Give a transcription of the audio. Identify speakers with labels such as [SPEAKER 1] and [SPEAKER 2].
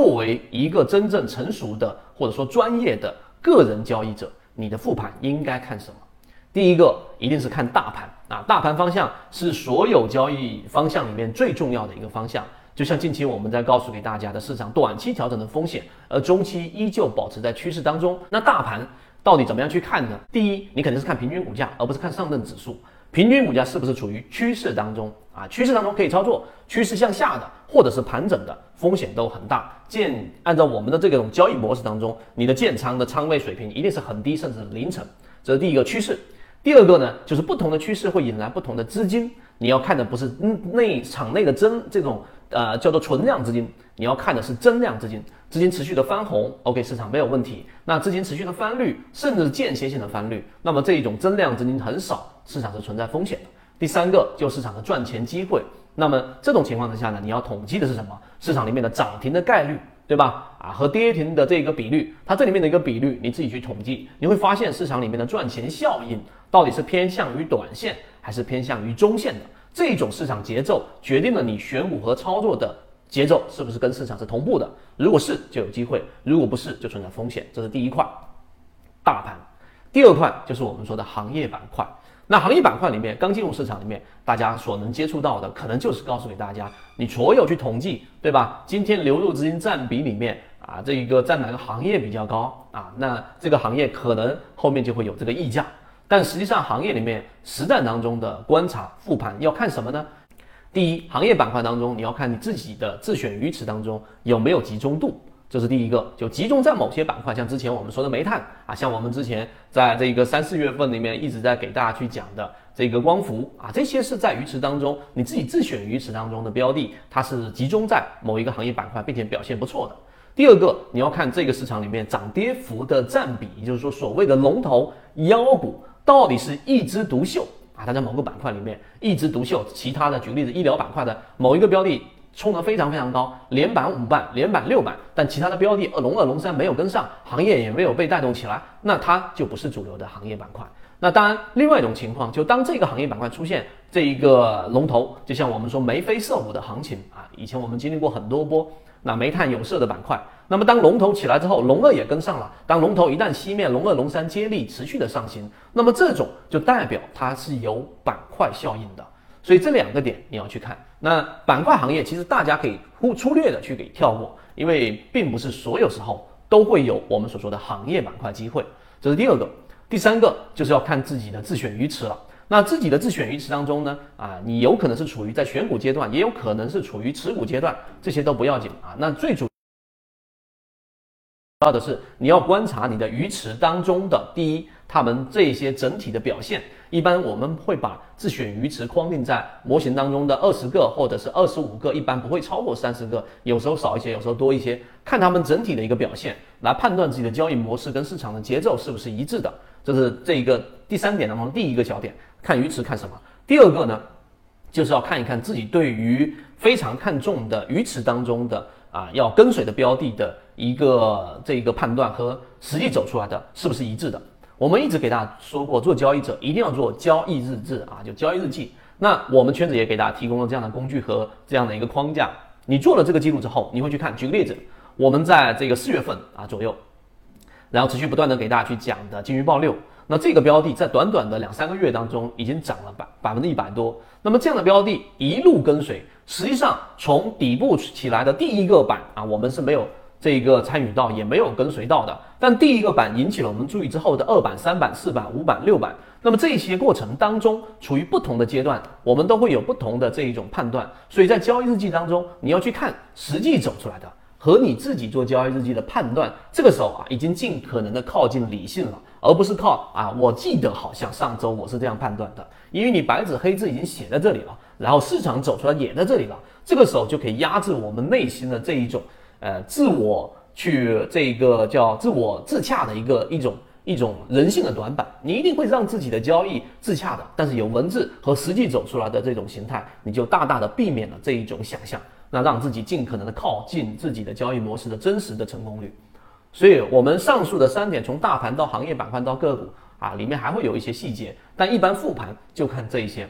[SPEAKER 1] 作为一个真正成熟的或者说专业的个人交易者，你的复盘应该看什么？第一个一定是看大盘啊，大盘方向是所有交易方向里面最重要的一个方向。就像近期我们在告诉给大家的市场短期调整的风险，而中期依旧保持在趋势当中。那大盘到底怎么样去看呢？第一，你肯定是看平均股价，而不是看上证指数。平均股价是不是处于趋势当中啊？趋势当中可以操作，趋势向下的或者是盘整的风险都很大。建按照我们的这种交易模式当中，你的建仓的仓位水平一定是很低，甚至零成。这是第一个趋势。第二个呢，就是不同的趋势会引来不同的资金，你要看的不是内场内的增这种。呃，叫做存量资金，你要看的是增量资金，资金持续的翻红，OK，市场没有问题。那资金持续的翻绿，甚至间歇性的翻绿，那么这一种增量资金很少，市场是存在风险的。第三个就是市场的赚钱机会，那么这种情况之下呢，你要统计的是什么？市场里面的涨停的概率，对吧？啊，和跌停的这个比率，它这里面的一个比率，你自己去统计，你会发现市场里面的赚钱效应到底是偏向于短线还是偏向于中线的。这种市场节奏决定了你选股和操作的节奏是不是跟市场是同步的？如果是，就有机会；如果不是，就存在风险。这是第一块，大盘。第二块就是我们说的行业板块。那行业板块里面，刚进入市场里面，大家所能接触到的，可能就是告诉给大家，你所有去统计，对吧？今天流入资金占比里面啊，这一个占哪个行业比较高啊？那这个行业可能后面就会有这个溢价。但实际上，行业里面实战当中的观察复盘要看什么呢？第一，行业板块当中你要看你自己的自选鱼池当中有没有集中度，这是第一个。就集中在某些板块，像之前我们说的煤炭啊，像我们之前在这个三四月份里面一直在给大家去讲的这个光伏啊，这些是在鱼池当中你自己自选鱼池当中的标的，它是集中在某一个行业板块，并且表现不错的。第二个，你要看这个市场里面涨跌幅的占比，也就是说所谓的龙头妖股。到底是一枝独秀啊？它在某个板块里面一枝独秀，其他的举个例子，医疗板块的某一个标的冲得非常非常高，连板五板，连板六板，但其他的标的二龙二龙三没有跟上，行业也没有被带动起来，那它就不是主流的行业板块。那当然，另外一种情况，就当这个行业板块出现这一个龙头，就像我们说眉飞色舞的行情啊，以前我们经历过很多波。那煤炭有色的板块，那么当龙头起来之后，龙二也跟上了。当龙头一旦熄灭，龙二、龙三接力持续的上行，那么这种就代表它是有板块效应的。所以这两个点你要去看。那板块行业其实大家可以忽粗略的去给跳过，因为并不是所有时候都会有我们所说的行业板块机会。这是第二个，第三个就是要看自己的自选鱼池了。那自己的自选鱼池当中呢，啊，你有可能是处于在选股阶段，也有可能是处于持股阶段，这些都不要紧啊。那最主要的是你要观察你的鱼池当中的第一，他们这些整体的表现。一般我们会把自选鱼池框定在模型当中的二十个或者是二十五个，一般不会超过三十个，有时候少一些，有时候多一些，看他们整体的一个表现，来判断自己的交易模式跟市场的节奏是不是一致的。这是这一个第三点当中第一个小点。看鱼池看什么？第二个呢，就是要看一看自己对于非常看重的鱼池当中的啊要跟随的标的的一个这一个判断和实际走出来的是不是一致的。我们一直给大家说过，做交易者一定要做交易日志啊，就交易日记。那我们圈子也给大家提供了这样的工具和这样的一个框架。你做了这个记录之后，你会去看。举个例子，我们在这个四月份啊左右，然后持续不断的给大家去讲的金鱼报六。那这个标的在短短的两三个月当中已经涨了百百分之一百多。那么这样的标的一路跟随，实际上从底部起来的第一个板啊，我们是没有这个参与到，也没有跟随到的。但第一个板引起了我们注意之后的二板、三板、四板、五板、六板，那么这些过程当中处于不同的阶段，我们都会有不同的这一种判断。所以在交易日记当中，你要去看实际走出来的。和你自己做交易日记的判断，这个时候啊，已经尽可能的靠近理性了，而不是靠啊，我记得好像上周我是这样判断的，因为你白纸黑字已经写在这里了，然后市场走出来也在这里了，这个时候就可以压制我们内心的这一种呃自我去这个叫自我自洽的一个一种一种人性的短板，你一定会让自己的交易自洽的，但是有文字和实际走出来的这种形态，你就大大的避免了这一种想象。那让自己尽可能的靠近自己的交易模式的真实的成功率，所以我们上述的三点，从大盘到行业板块到个股啊，里面还会有一些细节，但一般复盘就看这一些。